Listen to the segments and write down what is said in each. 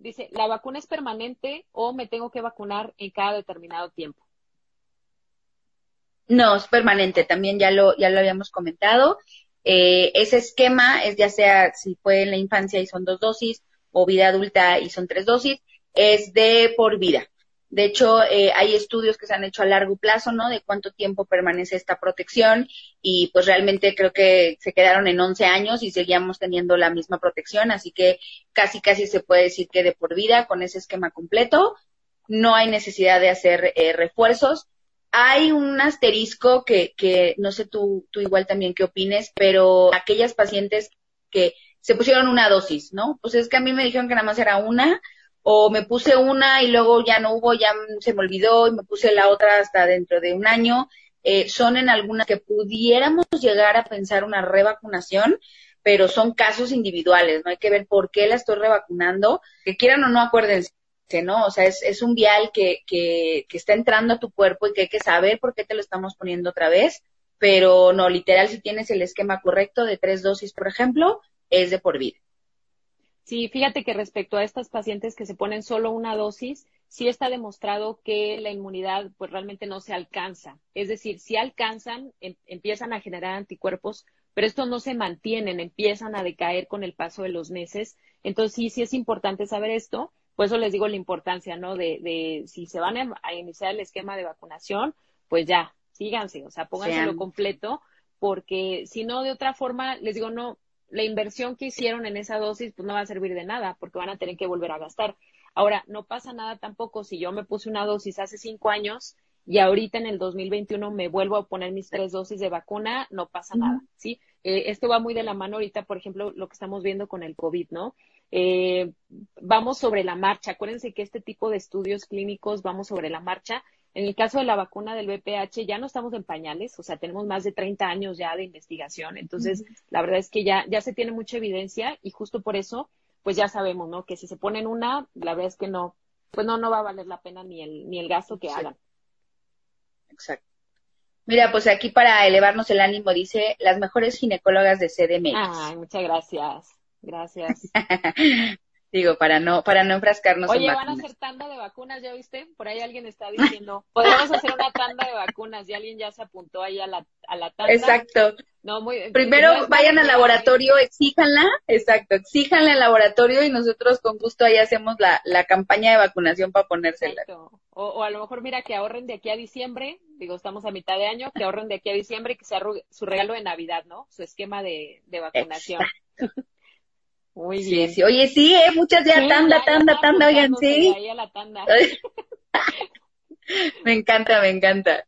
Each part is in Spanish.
Dice, ¿la vacuna es permanente o me tengo que vacunar en cada determinado tiempo? No, es permanente, también ya lo, ya lo habíamos comentado. Eh, ese esquema es ya sea si fue en la infancia y son dos dosis o vida adulta y son tres dosis, es de por vida. De hecho, eh, hay estudios que se han hecho a largo plazo, ¿no? De cuánto tiempo permanece esta protección y pues realmente creo que se quedaron en 11 años y seguíamos teniendo la misma protección, así que casi casi se puede decir que de por vida con ese esquema completo. No hay necesidad de hacer eh, refuerzos. Hay un asterisco que, que no sé tú, tú igual también qué opines, pero aquellas pacientes que se pusieron una dosis, ¿no? Pues es que a mí me dijeron que nada más era una, o me puse una y luego ya no hubo, ya se me olvidó y me puse la otra hasta dentro de un año. Eh, son en algunas que pudiéramos llegar a pensar una revacunación, pero son casos individuales, ¿no? Hay que ver por qué la estoy revacunando, que quieran o no, acuérdense, ¿no? O sea, es, es un vial que, que, que está entrando a tu cuerpo y que hay que saber por qué te lo estamos poniendo otra vez, pero no, literal, si tienes el esquema correcto de tres dosis, por ejemplo, es de por vida. Sí, fíjate que respecto a estas pacientes que se ponen solo una dosis, sí está demostrado que la inmunidad pues realmente no se alcanza. Es decir, si alcanzan, em, empiezan a generar anticuerpos, pero estos no se mantienen, empiezan a decaer con el paso de los meses. Entonces sí, sí es importante saber esto. Por eso les digo la importancia, ¿no? De, de si se van a, iniciar el esquema de vacunación, pues ya, síganse, o sea, pónganselo completo, porque si no, de otra forma, les digo, no, la inversión que hicieron en esa dosis pues no va a servir de nada porque van a tener que volver a gastar. Ahora, no pasa nada tampoco si yo me puse una dosis hace cinco años y ahorita en el 2021 me vuelvo a poner mis tres dosis de vacuna, no pasa nada, ¿sí? Eh, esto va muy de la mano ahorita, por ejemplo, lo que estamos viendo con el COVID, ¿no? Eh, vamos sobre la marcha. Acuérdense que este tipo de estudios clínicos vamos sobre la marcha en el caso de la vacuna del VPH ya no estamos en pañales, o sea, tenemos más de 30 años ya de investigación, entonces la verdad es que ya, ya se tiene mucha evidencia y justo por eso, pues ya sabemos, ¿no? Que si se ponen una, la verdad es que no, pues no, no va a valer la pena ni el, ni el gasto que hagan. Exacto. Mira, pues aquí para elevarnos el ánimo dice las mejores ginecólogas de CDMX. Ay, muchas gracias. Gracias. Digo, para no, para no enfrascarnos Oye, van a hacer tanda de vacunas, ¿ya viste? Por ahí alguien está diciendo, podemos hacer una tanda de vacunas y alguien ya se apuntó ahí a la, a la tanda. Exacto. No, muy, Primero vayan al laboratorio, exíjanla, exacto, exíjanla al laboratorio y nosotros con gusto ahí hacemos la, la campaña de vacunación para ponérsela. Exacto. O, o, a lo mejor mira que ahorren de aquí a diciembre, digo, estamos a mitad de año, que ahorren de aquí a diciembre y que sea su regalo de Navidad, ¿no? Su esquema de, de vacunación. Muy bien. Sí, Oye, sí, ¿eh? Muchas ya, tanda, tanda, tanda, oigan, sí. me encanta, me encanta.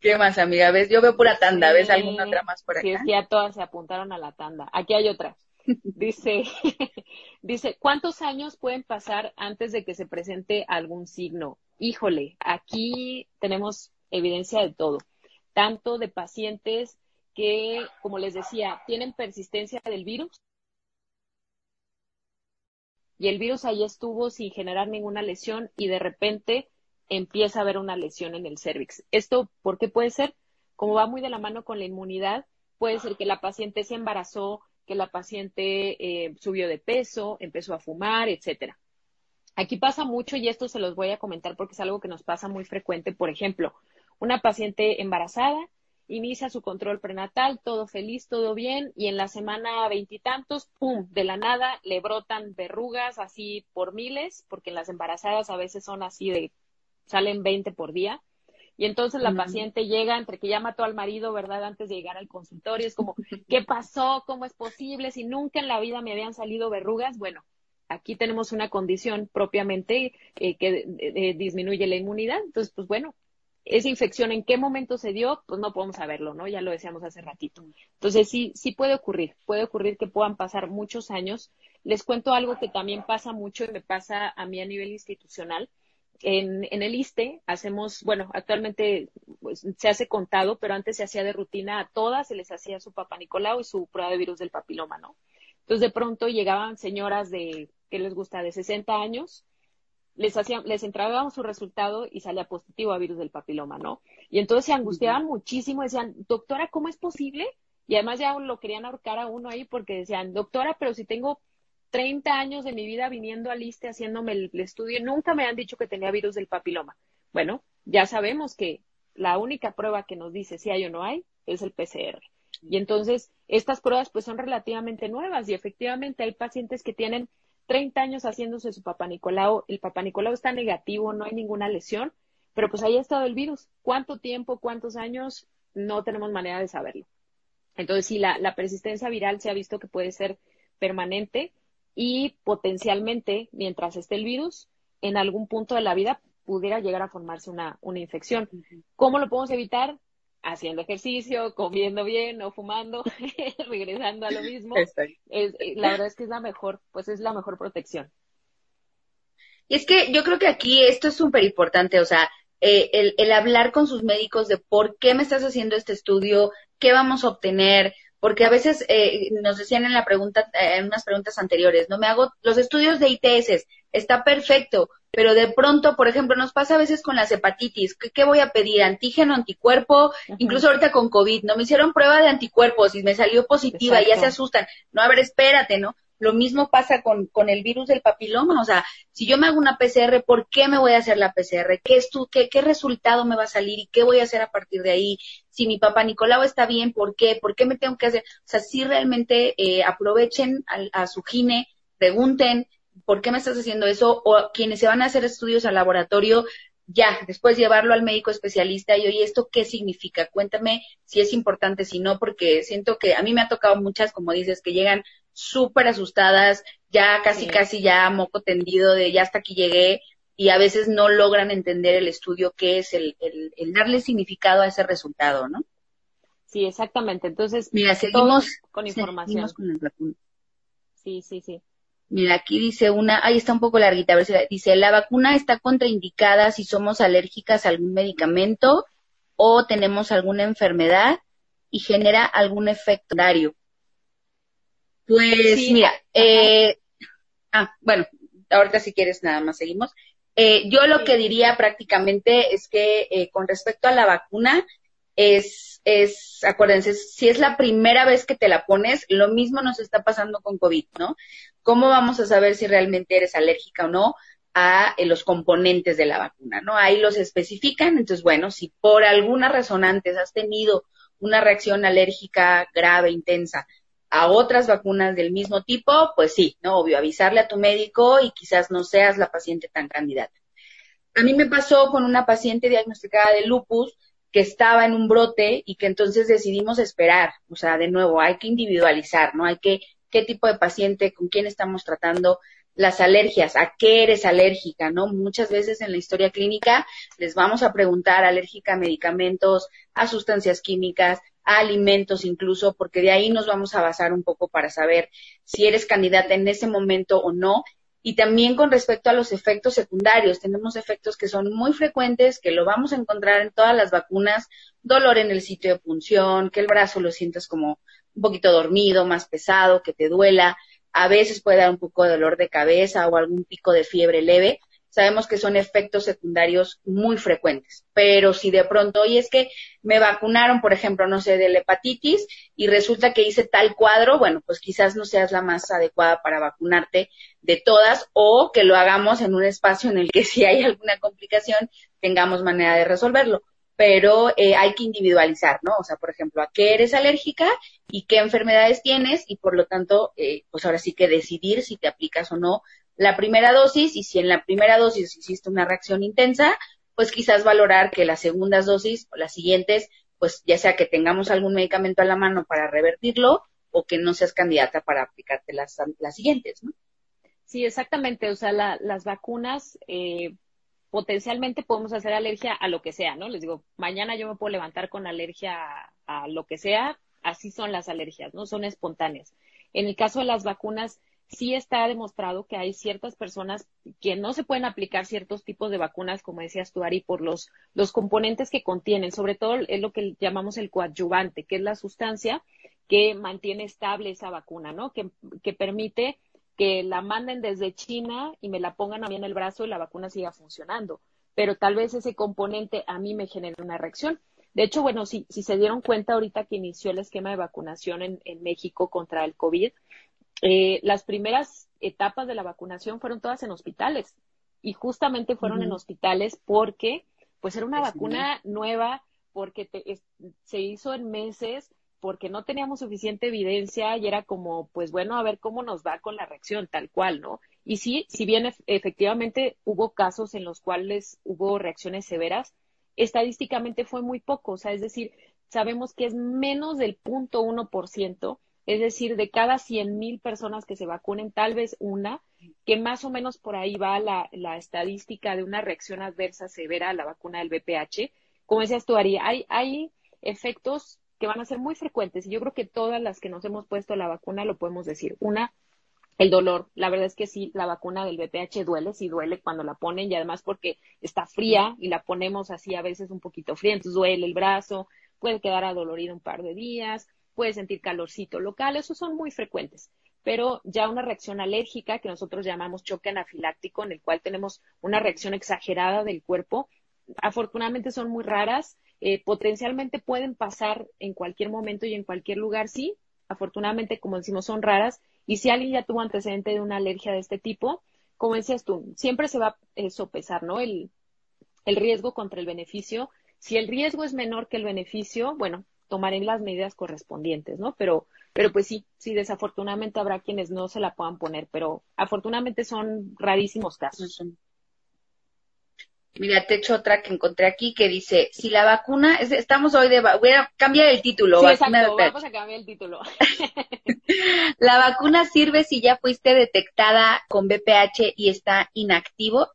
¿Qué más, amiga? ¿Ves? Yo veo pura tanda. ¿Ves alguna otra más por acá? Sí, sí, ya todas se apuntaron a la tanda. Aquí hay otra. Dice, dice, ¿cuántos años pueden pasar antes de que se presente algún signo? Híjole, aquí tenemos evidencia de todo, tanto de pacientes que, como les decía, tienen persistencia del virus, y el virus ahí estuvo sin generar ninguna lesión y de repente empieza a haber una lesión en el cervix. ¿Esto por qué puede ser? Como va muy de la mano con la inmunidad, puede ser que la paciente se embarazó, que la paciente eh, subió de peso, empezó a fumar, etcétera. Aquí pasa mucho y esto se los voy a comentar porque es algo que nos pasa muy frecuente. Por ejemplo, una paciente embarazada inicia su control prenatal, todo feliz, todo bien, y en la semana veintitantos, ¡pum!, de la nada le brotan verrugas así por miles, porque en las embarazadas a veces son así de, salen 20 por día. Y entonces la paciente llega entre que ya mató al marido, ¿verdad? Antes de llegar al consultorio, es como, ¿qué pasó? ¿Cómo es posible? Si nunca en la vida me habían salido verrugas, bueno, aquí tenemos una condición propiamente eh, que eh, disminuye la inmunidad. Entonces, pues bueno, esa infección en qué momento se dio, pues no podemos saberlo, ¿no? Ya lo decíamos hace ratito. Entonces sí, sí puede ocurrir, puede ocurrir que puedan pasar muchos años. Les cuento algo que también pasa mucho y me pasa a mí a nivel institucional. En, el ISTE hacemos, bueno, actualmente pues, se hace contado, pero antes se hacía de rutina a todas, se les hacía su papá Nicolau y su prueba de virus del papiloma, ¿no? Entonces de pronto llegaban señoras de, ¿qué les gusta?, de 60 años les hacían, les entregábamos su resultado y salía positivo a virus del papiloma, ¿no? Y entonces se angustiaban muchísimo, decían, doctora, ¿cómo es posible? Y además ya lo querían ahorcar a uno ahí porque decían, doctora, pero si tengo 30 años de mi vida viniendo al ISTE haciéndome el, estudio, nunca me han dicho que tenía virus del papiloma. Bueno, ya sabemos que la única prueba que nos dice si hay o no hay es el PCR. Y entonces, estas pruebas pues son relativamente nuevas y efectivamente hay pacientes que tienen 30 años haciéndose su papá Nicolau, el papá Nicolau está negativo, no hay ninguna lesión, pero pues ahí ha estado el virus. ¿Cuánto tiempo, cuántos años? No tenemos manera de saberlo. Entonces, sí, la, la persistencia viral se ha visto que puede ser permanente y potencialmente, mientras esté el virus, en algún punto de la vida pudiera llegar a formarse una, una infección. ¿Cómo lo podemos evitar? Haciendo ejercicio, comiendo bien, no fumando, regresando a lo mismo. Es, eh, la verdad es que es la mejor, pues es la mejor protección. Y es que yo creo que aquí esto es súper importante, o sea, eh, el, el hablar con sus médicos de por qué me estás haciendo este estudio, qué vamos a obtener, porque a veces eh, nos decían en la pregunta, eh, en unas preguntas anteriores, no me hago los estudios de ITS, está perfecto, pero de pronto, por ejemplo, nos pasa a veces con las hepatitis, ¿qué, voy a pedir? Antígeno, anticuerpo, incluso ahorita con COVID, no me hicieron prueba de anticuerpos y me salió positiva y ya se asustan. No, a ver, espérate, ¿no? Lo mismo pasa con, con el virus del papiloma. O sea, si yo me hago una PCR, ¿por qué me voy a hacer la PCR? ¿Qué, es tu, qué, qué resultado me va a salir y qué voy a hacer a partir de ahí? Si mi papá Nicolau está bien, ¿por qué? ¿Por qué me tengo que hacer? O sea, si realmente eh, aprovechen a, a su gine, pregunten, ¿por qué me estás haciendo eso? O quienes se van a hacer estudios al laboratorio, ya, después llevarlo al médico especialista y oye, ¿esto qué significa? Cuéntame si es importante, si no, porque siento que a mí me ha tocado muchas, como dices, que llegan súper asustadas, ya casi, casi ya moco tendido de ya hasta aquí llegué y a veces no logran entender el estudio que es el, el, darle significado a ese resultado, ¿no? Sí, exactamente. Entonces, mira, seguimos con información. con Sí, sí, sí. Mira, aquí dice una, ahí está un poco larguita, a ver si dice, la vacuna está contraindicada si somos alérgicas a algún medicamento o tenemos alguna enfermedad y genera algún efecto dario. Pues mira, eh, ah, bueno, ahorita si quieres nada más seguimos. Eh, yo lo que diría prácticamente es que eh, con respecto a la vacuna, es, es, acuérdense, si es la primera vez que te la pones, lo mismo nos está pasando con COVID, ¿no? ¿Cómo vamos a saber si realmente eres alérgica o no a los componentes de la vacuna, ¿no? Ahí los especifican, entonces, bueno, si por alguna razón antes has tenido una reacción alérgica grave, intensa, a otras vacunas del mismo tipo, pues sí, ¿no? Obvio, avisarle a tu médico y quizás no seas la paciente tan candidata. A mí me pasó con una paciente diagnosticada de lupus que estaba en un brote y que entonces decidimos esperar. O sea, de nuevo, hay que individualizar, ¿no? Hay que, qué tipo de paciente, con quién estamos tratando, las alergias, a qué eres alérgica, ¿no? Muchas veces en la historia clínica les vamos a preguntar alérgica a medicamentos, a sustancias químicas, a alimentos incluso, porque de ahí nos vamos a basar un poco para saber si eres candidata en ese momento o no. Y también con respecto a los efectos secundarios, tenemos efectos que son muy frecuentes, que lo vamos a encontrar en todas las vacunas, dolor en el sitio de punción, que el brazo lo sientas como un poquito dormido, más pesado, que te duela, a veces puede dar un poco de dolor de cabeza o algún pico de fiebre leve, sabemos que son efectos secundarios muy frecuentes. Pero si de pronto, oye, es que me vacunaron, por ejemplo, no sé, de la hepatitis y resulta que hice tal cuadro, bueno, pues quizás no seas la más adecuada para vacunarte de todas o que lo hagamos en un espacio en el que si hay alguna complicación tengamos manera de resolverlo. Pero eh, hay que individualizar, ¿no? O sea, por ejemplo, a qué eres alérgica y qué enfermedades tienes y por lo tanto, eh, pues ahora sí que decidir si te aplicas o no la primera dosis y si en la primera dosis hiciste una reacción intensa, pues quizás valorar que las segundas dosis o las siguientes, pues ya sea que tengamos algún medicamento a la mano para revertirlo o que no seas candidata para aplicarte las, las siguientes, ¿no? Sí, exactamente. O sea, las vacunas eh, potencialmente podemos hacer alergia a lo que sea, ¿no? Les digo, mañana yo me puedo levantar con alergia a lo que sea. Así son las alergias, ¿no? Son espontáneas. En el caso de las vacunas, sí está demostrado que hay ciertas personas que no se pueden aplicar ciertos tipos de vacunas, como decías tú, Ari, por los, los componentes que contienen. Sobre todo es lo que llamamos el coadyuvante, que es la sustancia que mantiene estable esa vacuna, ¿no? Que, que permite que la manden desde China y me la pongan a mí en el brazo y la vacuna siga funcionando. Pero tal vez ese componente a mí me genere una reacción. De hecho, bueno, si, si se dieron cuenta ahorita que inició el esquema de vacunación en, en México contra el COVID, eh, las primeras etapas de la vacunación fueron todas en hospitales y justamente fueron en hospitales porque pues era una vacuna nueva, porque se hizo en meses, porque no teníamos suficiente evidencia y era como, pues bueno, a ver cómo nos va con la reacción, tal cual, ¿no? Y sí, si bien efectivamente hubo casos en los cuales hubo reacciones severas, estadísticamente fue muy poco, o sea, es decir, sabemos que es menos del punto uno por ciento, es decir, de cada cien mil personas que se vacunen, tal vez una, que más o menos por ahí va la, estadística de una reacción adversa severa a la vacuna del VPH. Como decías tú, Ari, hay, hay efectos que van a ser muy frecuentes y yo creo que todas las que nos hemos puesto la vacuna lo podemos decir. Una, el dolor. La verdad es que sí, la vacuna del VPH duele, sí duele cuando la ponen y además porque está fría y la ponemos así a veces un poquito fría, entonces duele el brazo, puede quedar adolorido un par de días, puede sentir calorcito local, esos son muy frecuentes. Pero ya una reacción alérgica que nosotros llamamos choque anafiláctico, en el cual tenemos una reacción exagerada del cuerpo, afortunadamente son muy raras, eh, potencialmente pueden pasar en cualquier momento y en cualquier lugar, sí, afortunadamente, como decimos, son raras. Y si alguien ya tuvo antecedente de una alergia de este tipo, como decías tú, siempre se va a eh, sopesar, ¿no? El, el riesgo contra el beneficio. Si el riesgo es menor que el beneficio, bueno, tomaré las medidas correspondientes, ¿no? Pero, pero pues sí, sí, desafortunadamente habrá quienes no se la puedan poner, pero afortunadamente son rarísimos casos. Mira, te echo otra que encontré aquí que dice, si la vacuna, estamos hoy de, voy a cambiar el título. Sí, exacto, vamos a cambiar el título. ¿La vacuna sirve si ya fuiste detectada con BPH y está inactivo?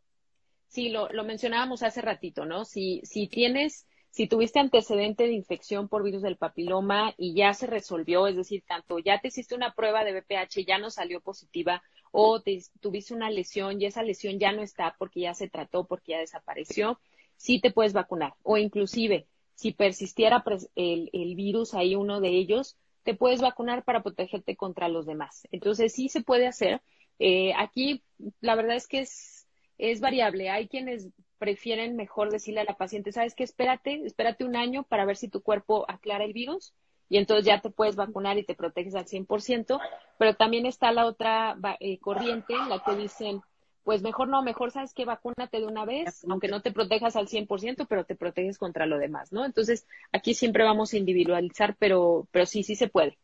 Sí, lo, lo mencionábamos hace ratito, ¿no? Si, si tienes, si tuviste antecedente de infección por virus del papiloma y ya se resolvió, es decir, tanto ya te hiciste una prueba de BPH, ya no salió positiva, o tuviste una lesión y esa lesión ya no está porque ya se trató, porque ya desapareció, sí te puedes vacunar. O inclusive, si persistiera el, el virus ahí, uno de ellos, te puedes vacunar para protegerte contra los demás. Entonces, sí se puede hacer. Eh, aquí, la verdad es que es, es variable. Hay quienes prefieren mejor decirle a la paciente, sabes qué, espérate, espérate un año para ver si tu cuerpo aclara el virus y entonces ya te puedes vacunar y te proteges al 100%, pero también está la otra eh, corriente en la que dicen, pues mejor no, mejor sabes que vacúnate de una vez, aunque no te protejas al 100%, pero te proteges contra lo demás, ¿no? Entonces, aquí siempre vamos a individualizar, pero, pero sí, sí se puede.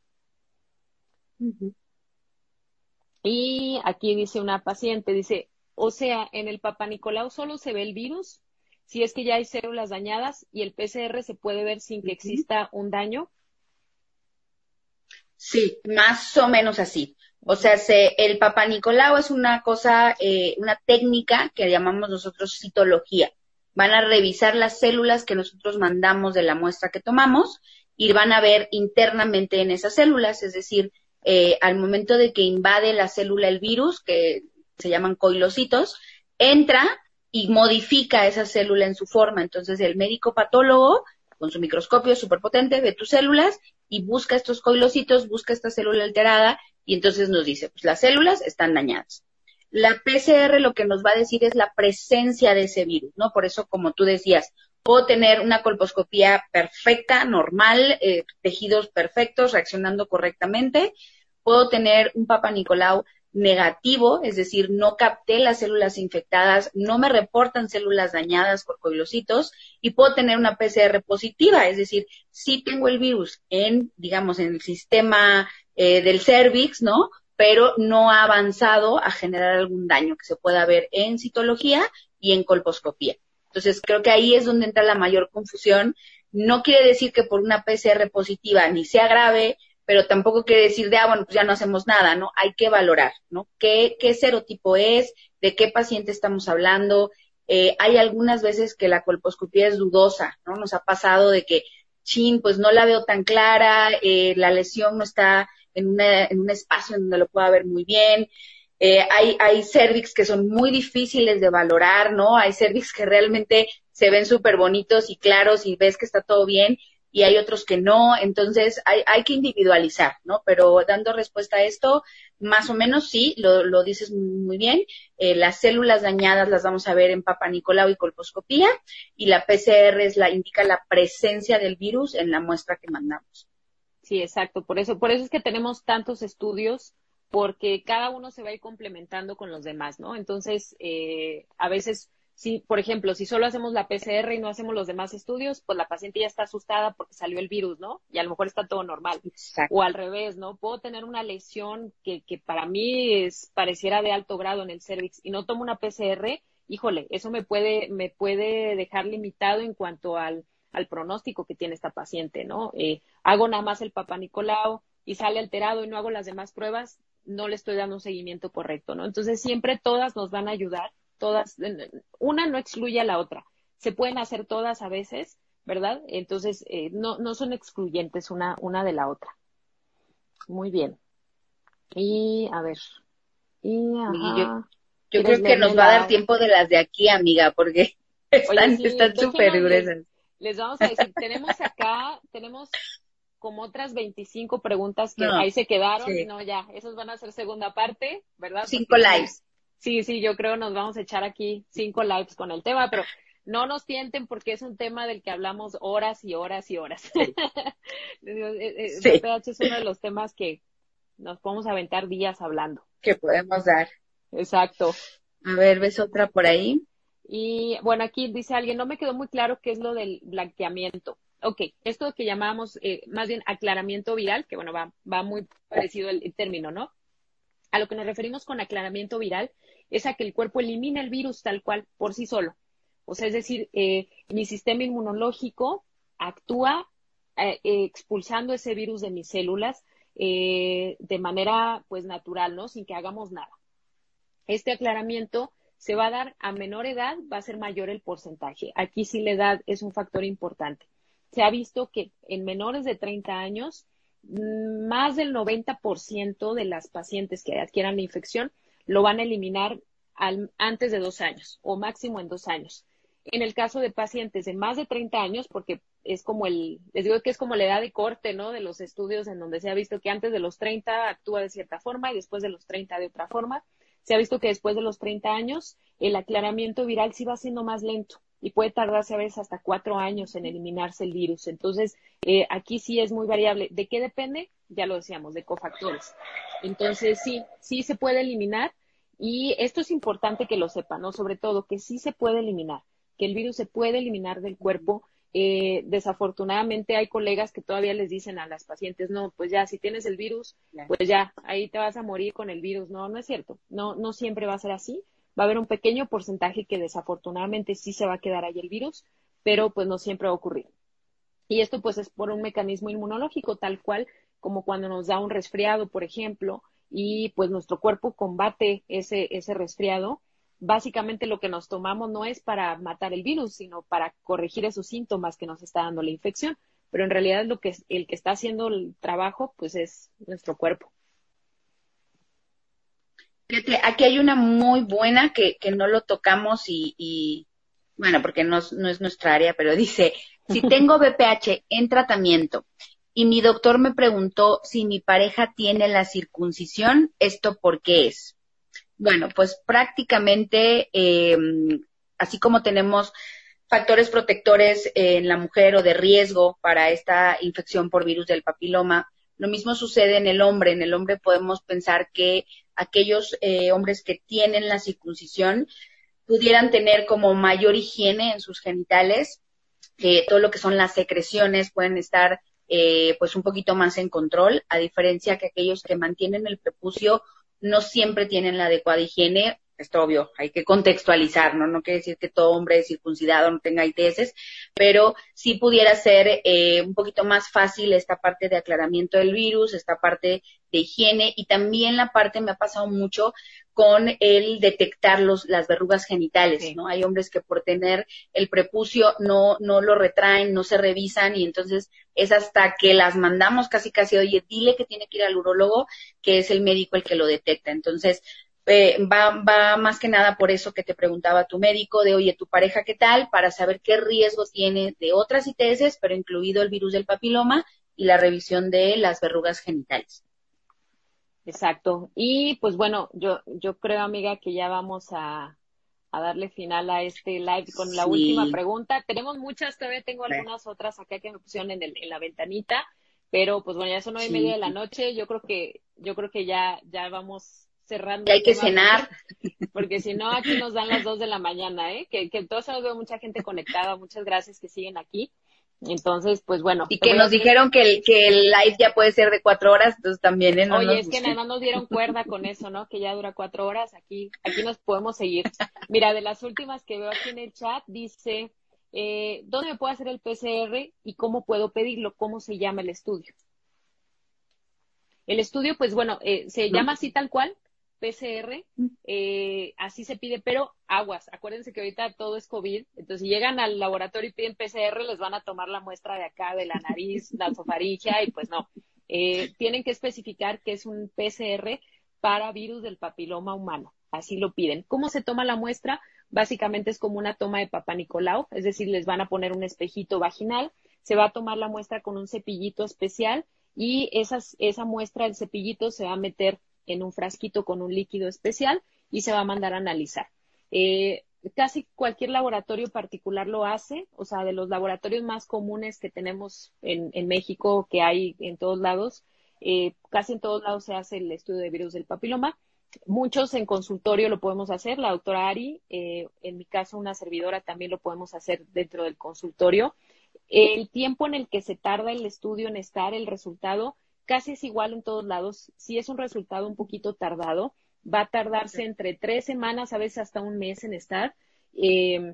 Y aquí dice una paciente, dice, o sea, en el Papa Nicolau solo se ve el virus, si es que ya hay células dañadas y el PCR se puede ver sin que exista un daño. Sí, más o menos así. O sea, se, el Papa Nicolau es una cosa, eh, una técnica que llamamos nosotros citología. Van a revisar las células que nosotros mandamos de la muestra que tomamos y van a ver internamente en esas células, es decir, eh, al momento de que invade la célula el virus, que se llaman coilocitos, entra y modifica esa célula en su forma. Entonces, el médico patólogo, con su microscopio superpotente, ve tus células y busca estos coilocitos, busca esta célula alterada y entonces nos dice, pues las células están dañadas. La PCR lo que nos va a decir es la presencia de ese virus, ¿no? Por eso, como tú decías, puedo tener una colposcopía perfecta, normal, eh, tejidos perfectos, reaccionando correctamente. Puedo tener un Papa Nicolau negativo, es decir, no capté las células infectadas, no me reportan células dañadas por coilocitos y puedo tener una PCR positiva, es decir, sí tengo el virus en, digamos, en el sistema eh, del cervix, ¿no? Pero no ha avanzado a generar algún daño que se pueda ver en citología y en colposcopía. Entonces, creo que ahí es donde entra la mayor confusión. No quiere decir que por una PCR positiva ni sea grave, pero tampoco quiere decir de, ah, bueno, pues ya no hacemos nada, ¿no? Hay que valorar, ¿no? ¿Qué, qué serotipo es? ¿De qué paciente estamos hablando? Eh, hay algunas veces que la colposcopía es dudosa, ¿no? Nos ha pasado de que, chin, pues no la veo tan clara, eh, la lesión no está en, una, en un espacio donde lo pueda ver muy bien. Eh, hay, hay cervix que son muy difíciles de valorar, ¿no? Hay cervix que realmente se ven súper bonitos y claros y ves que está todo bien y hay otros que no, entonces hay, hay que individualizar, ¿no? Pero dando respuesta a esto, más o menos sí, lo, lo dices muy bien, eh, las células dañadas las vamos a ver en Papa Nicolau y colposcopía y la PCR es la, indica la presencia del virus en la muestra que mandamos. Sí, exacto, por eso, por eso es que tenemos tantos estudios porque cada uno se va a ir complementando con los demás, ¿no? Entonces, eh, a veces, si, por ejemplo, si solo hacemos la PCR y no hacemos los demás estudios, pues la paciente ya está asustada porque salió el virus, ¿no? Y a lo mejor está todo normal. O al revés, ¿no? Puedo tener una lesión que, que para mí es, pareciera de alto grado en el cervix y no tomo una PCR, híjole, eso me puede, me puede dejar limitado en cuanto al, al pronóstico que tiene esta paciente, ¿no? Eh, hago nada más el papá Nicolau y sale alterado y no hago las demás pruebas, no le estoy dando un seguimiento correcto, ¿no? Entonces siempre todas nos van a ayudar, todas, una no excluye a la otra, se pueden hacer todas a veces, ¿verdad? Entonces eh, no, no son excluyentes una, una de la otra. Muy bien. Y a ver. Y, yo, creo que nos va a dar tiempo de las de aquí, amiga, porque están súper gruesas. Les vamos a decir, tenemos acá, tenemos como otras 25 preguntas que ahí se quedaron. No, ya, esos van a ser segunda parte, ¿verdad? Cinco lives. Sí, sí, yo creo nos vamos a echar aquí cinco lives con el tema, pero no nos tienten porque es un tema del que hablamos horas y horas y horas. el pH es uno de los temas que nos podemos aventar días hablando. Que podemos dar. Exacto. A ver, ¿ves otra por ahí? Y bueno, aquí dice alguien, no me quedó muy claro qué es lo del blanqueamiento. Ok, esto que llamamos eh, más bien aclaramiento viral, que bueno, va, va muy parecido el, término, ¿no? A lo que nos referimos con aclaramiento viral es a que el cuerpo elimina el virus tal cual por sí solo. O sea, es decir, eh, mi sistema inmunológico actúa eh, expulsando ese virus de mis células de manera pues natural, ¿no? Sin que hagamos nada. Este aclaramiento se va a dar a menor edad, va a ser mayor el porcentaje. Aquí sí la edad es un factor importante. Se ha visto que en menores de 30 años, más del 90% de las pacientes que adquieran la infección lo van a eliminar antes de dos años o máximo en dos años. En el caso de pacientes de más de 30 años, porque es como el, les digo que es como la edad de corte, ¿no? De los estudios en donde se ha visto que antes de los 30 actúa de cierta forma y después de los 30 de otra forma se ha visto que después de los 30 años el aclaramiento viral sí va siendo más lento y puede tardarse a veces hasta cuatro años en eliminarse el virus. Entonces, eh, aquí sí es muy variable. ¿De qué depende? Ya lo decíamos, de cofactores. Entonces, sí, sí se puede eliminar y esto es importante que lo sepan, ¿no? Sobre todo que sí se puede eliminar, que el virus se puede eliminar del cuerpo eh, desafortunadamente hay colegas que todavía les dicen a las pacientes, no, pues ya, si tienes el virus, pues ya, ahí te vas a morir con el virus. No, no es cierto. No, no siempre va a ser así. Va a haber un pequeño porcentaje que desafortunadamente sí se va a quedar ahí el virus, pero pues no siempre va a ocurrir. Y esto pues es por un mecanismo inmunológico, tal cual como cuando nos da un resfriado, por ejemplo, y pues nuestro cuerpo combate ese, ese resfriado básicamente lo que nos tomamos no es para matar el virus, sino para corregir esos síntomas que nos está dando la infección. Pero en realidad lo que el que está haciendo el trabajo, pues es nuestro cuerpo. Aquí hay una muy buena que, que no lo tocamos y, bueno, porque no, no es nuestra área, pero dice, si tengo BPH en tratamiento y mi doctor me preguntó si mi pareja tiene la circuncisión, ¿esto por qué es? Bueno, pues prácticamente, eh, así como tenemos factores protectores en la mujer o de riesgo para esta infección por virus del papiloma, lo mismo sucede en el hombre. En el hombre podemos pensar que aquellos eh, hombres que tienen la circuncisión pudieran tener como mayor higiene en sus genitales, que todo lo que son las secreciones pueden estar eh, pues un poquito más en control, a diferencia que aquellos que mantienen el prepucio no siempre tienen la adecuada higiene. Es obvio, hay que contextualizar, ¿no? No quiere decir que todo hombre circuncidado no tenga ITS, pero sí pudiera ser eh, un poquito más fácil esta parte de aclaramiento del virus, esta parte de higiene y también la parte, me ha pasado mucho, con el detectar los, las verrugas genitales, ¿no? Hay hombres que por tener el prepucio no, no lo retraen, no se revisan y entonces es hasta que las mandamos casi casi, oye, dile que tiene que ir al urólogo, que es el médico el que lo detecta. Entonces, eh, va, va más que nada por eso que te preguntaba tu médico de, oye, tu pareja qué tal, para saber qué riesgo tiene de otras ITS, pero incluido el virus del papiloma y la revisión de las verrugas genitales. Exacto. Y pues bueno, yo, yo creo, amiga, que ya vamos a, darle final a este live con la última pregunta. Tenemos muchas, todavía tengo algunas otras acá que me pusieron en, el, en la ventanita, Pero pues bueno, ya son nueve y media de la noche, yo creo que, yo creo que ya, ya vamos cerrando. hay que cenar. Porque, si no, aquí nos dan las dos de la mañana, ¿eh? Que, que entonces veo mucha gente conectada, muchas gracias que siguen aquí. Entonces, pues bueno. Y que nos dijeron que el, que el live ya puede ser de cuatro horas, entonces también. ¿eh? Oye, es que nada nos dieron cuerda con eso, ¿no? Que ya dura cuatro horas. Aquí, aquí nos podemos seguir. Mira, de las últimas que veo aquí en el chat, dice, eh, ¿dónde me puedo hacer el PCR y cómo puedo pedirlo? ¿Cómo se llama el estudio? El estudio, pues bueno, eh, se llama así tal cual, PCR, mm. eh, así se pide, pero aguas. Acuérdense que ahorita todo es COVID, entonces si llegan al laboratorio y piden PCR, les van a tomar la muestra de acá, de la nariz, la sofaringia, y pues no. Eh, tienen que especificar que es un PCR para virus del papiloma humano. Así lo piden. ¿Cómo se toma la muestra? Básicamente es como una toma de papá Nicolau, es decir, les van a poner un espejito vaginal, se va a tomar la muestra con un cepillito especial y esas, esa muestra del cepillito se va a meter en un frasquito con un líquido especial y se va a mandar a analizar. Eh, casi cualquier laboratorio particular lo hace, o sea, de los laboratorios más comunes que tenemos en, México, que hay en todos lados, eh, casi en todos lados se hace el estudio de virus del papiloma. Muchos en consultorio lo podemos hacer, la doctora Ari, eh, en mi caso una servidora también lo podemos hacer dentro del consultorio. El tiempo en el que se tarda el estudio en estar, el resultado, casi es igual en todos lados. Si es un resultado un poquito tardado, va a tardarse entre tres semanas, a veces hasta un mes en estar. Eh,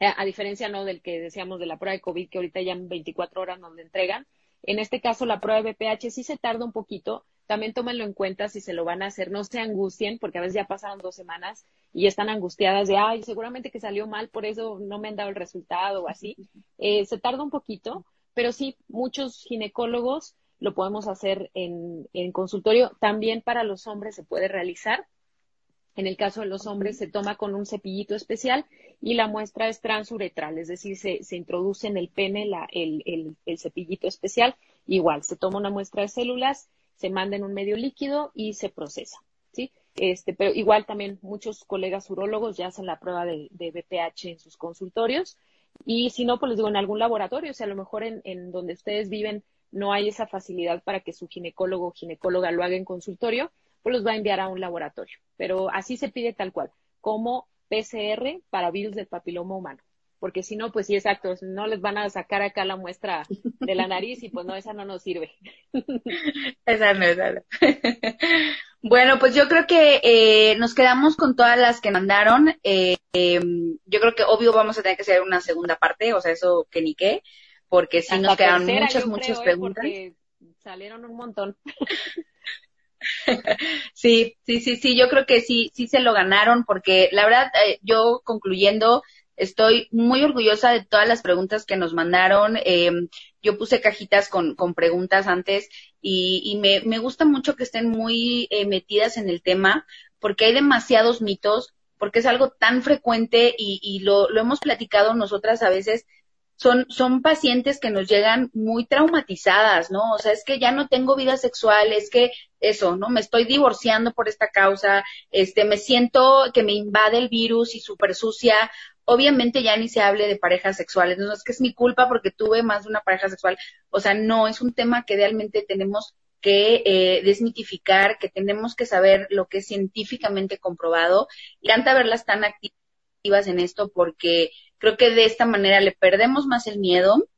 a, diferencia no del que decíamos de la prueba de COVID, que ahorita ya en 24 horas nos la entregan. En este caso, la prueba de BPH sí se tarda un poquito. También tómenlo en cuenta si se lo van a hacer. No se angustien, porque a veces ya pasaron dos semanas y están angustiadas de, ay, seguramente que salió mal, por eso no me han dado el resultado o así. Eh, se tarda un poquito, pero sí, muchos ginecólogos lo podemos hacer en, consultorio. También para los hombres se puede realizar. En el caso de los hombres se toma con un cepillito especial y la muestra es transuretral, es decir, se, introduce en el pene el, cepillito especial. Igual, se toma una muestra de células, se manda en un medio líquido y se procesa. ¿sí? Este, pero igual también muchos colegas urólogos ya hacen la prueba de, de BPH en sus consultorios. Y si no, pues les digo, en algún laboratorio, o sea, a lo mejor en, en donde ustedes viven no hay esa facilidad para que su ginecólogo o ginecóloga lo haga en consultorio, pues los va a enviar a un laboratorio. Pero así se pide tal cual, como PCR para virus del papiloma humano. Porque si no, pues sí, exacto, no les van a sacar acá la muestra de la nariz y pues no, esa no nos sirve. Esa no, esa no. Bueno, pues yo creo que eh, nos quedamos con todas las que mandaron. Eh, em, yo creo que obvio vamos a tener que hacer una segunda parte, o sea, eso que ni qué porque sí nos quedaron muchas, muchas ¿eh? preguntas. salieron un montón. sí, sí, sí, sí, yo creo que sí, sí se lo ganaron, porque la verdad, eh, yo concluyendo, estoy muy orgullosa de todas las preguntas que nos mandaron. Em, yo puse cajitas con, con preguntas antes y, y me, me, gusta mucho que estén muy eh, metidas en el tema, porque hay demasiados mitos, porque es algo tan frecuente y, y lo, lo hemos platicado nosotras a veces son, son pacientes que nos llegan muy traumatizadas, ¿no? O sea, es que ya no tengo vida sexual, es que eso, ¿no? Me estoy divorciando por esta causa, este, me siento que me invade el virus y súper sucia. Obviamente ya ni se hable de parejas sexuales, no es que es mi culpa porque tuve más de una pareja sexual. O sea, no, es un tema que realmente tenemos que eh, desmitificar, que tenemos que saber lo que es científicamente comprobado. Y encanta verlas tan activas en esto porque Creo que de esta manera le perdemos más el miedo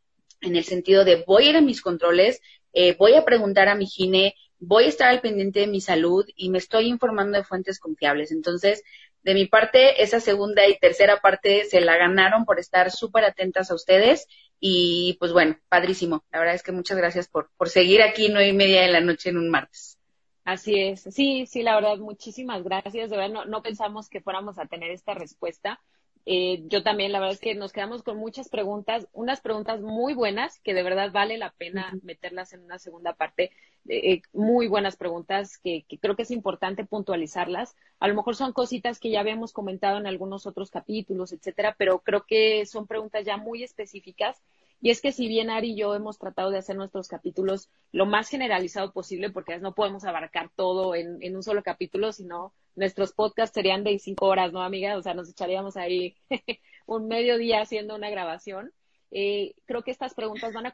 en el sentido de voy a ir a mis controles, eh, voy a preguntar a mi gine, voy a estar al pendiente de mi salud y me estoy informando de fuentes confiables. Entonces, de mi parte, esa segunda y tercera parte se la ganaron por estar súper atentas a ustedes y pues bueno, padrísimo. La verdad es que muchas gracias por, por seguir aquí nueve y media de la noche en un martes. Así es, sí, sí, la verdad, muchísimas gracias. De verdad, no, no pensamos que fuéramos a tener esta respuesta. Eh, yo también, la verdad es que nos quedamos con muchas preguntas, unas preguntas muy buenas que de verdad vale la pena meterlas en una segunda parte. Eh, eh, muy buenas preguntas que, que, creo que es importante puntualizarlas. A lo mejor son cositas que ya habíamos comentado en algunos otros capítulos, etcétera, pero creo que son preguntas ya muy específicas y es que si bien Ari y yo hemos tratado de hacer nuestros capítulos lo más generalizado posible, porque no podemos abarcar todo en, un solo capítulo, sino nuestros podcasts serían de cinco horas, ¿no, amiga? O sea, nos echaríamos ahí un mediodía haciendo una grabación. eh, creo que estas preguntas van a,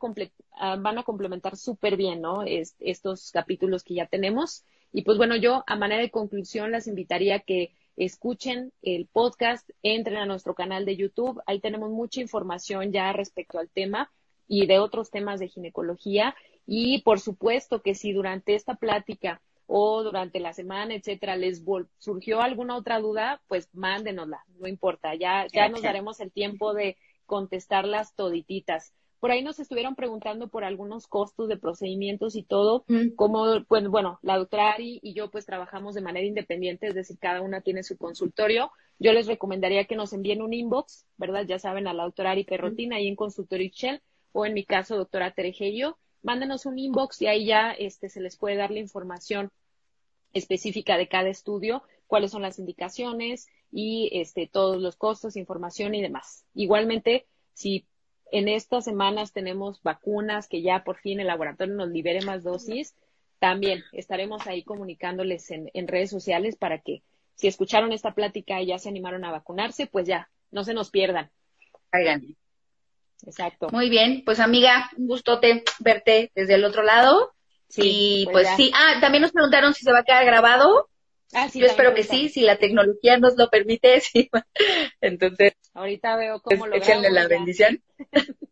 ah, van a complementar súper bien, ¿no? estos capítulos que ya tenemos. Y pues bueno, yo a manera de conclusión las invitaría a que escuchen el podcast, entren a nuestro canal de YouTube. Ahí tenemos mucha información ya respecto al tema y de otros temas de ginecología. Y por supuesto que si durante esta plática o durante la semana, etcétera, les surgió alguna otra duda, pues mándenosla, no importa, ya, ya nos daremos el tiempo de contestarlas todititas. Por ahí nos estuvieron preguntando por algunos costos de procedimientos y todo, como, pues, bueno, la doctora Ari y yo pues trabajamos de manera independiente, es decir, cada una tiene su consultorio. Yo les recomendaría que nos envíen un inbox, ¿verdad? Ya saben, a la doctora Ari Perrotina ahí en Consultorio Shell, o en mi caso, doctora Terejello. Mándenos un inbox y ahí ya este, se les puede dar la información específica de cada estudio, cuáles son las indicaciones y este, todos los costos, información y demás. Igualmente, si en estas semanas tenemos vacunas que ya por fin el laboratorio nos libere más dosis, también estaremos ahí comunicándoles en, redes sociales para que si escucharon esta plática y ya se animaron a vacunarse, pues ya, no se nos pierdan. Exacto. Muy bien, pues amiga, un gustote verte desde el otro lado. Sí, pues, pues sí. Ah, también nos preguntaron si se va a quedar grabado. Ah, sí, Yo espero que sí, si la tecnología nos lo permite. Sí. Entonces, ahorita veo cómo lo Échenle la bendición.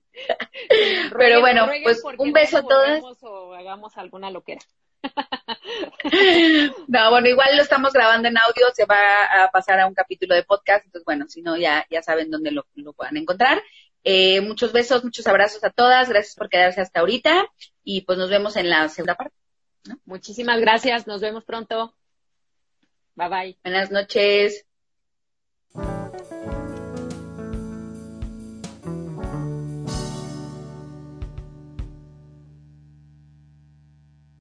Pero bueno, pues un beso a todas. O hagamos alguna loquera. no, bueno, igual lo estamos grabando en audio, se va a pasar a un capítulo de podcast, entonces bueno, si no, ya, ya saben dónde lo, lo puedan encontrar. Eh, muchos besos, muchos abrazos a todas. Gracias por quedarse hasta ahorita y pues nos vemos en la segunda parte. Muchísimas gracias. Nos vemos pronto. Bye bye. Buenas noches.